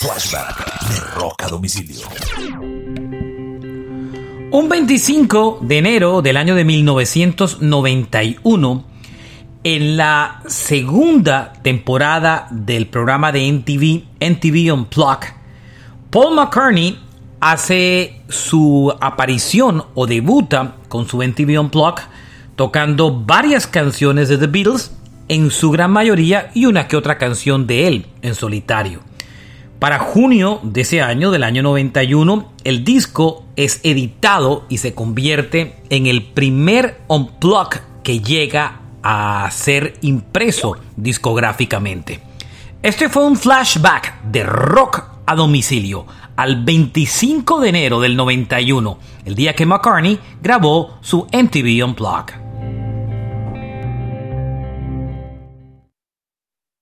Flashback de Rock a domicilio. Un 25 de enero del año de 1991, en la segunda temporada del programa de MTV, MTV Unplugged, Paul McCartney hace su aparición o debuta con su MTV Unplugged tocando varias canciones de The Beatles, en su gran mayoría, y una que otra canción de él en solitario. Para junio de ese año, del año 91, el disco es editado y se convierte en el primer unplug que llega a ser impreso discográficamente. Este fue un flashback de rock a domicilio al 25 de enero del 91, el día que McCartney grabó su MTV Unplugged.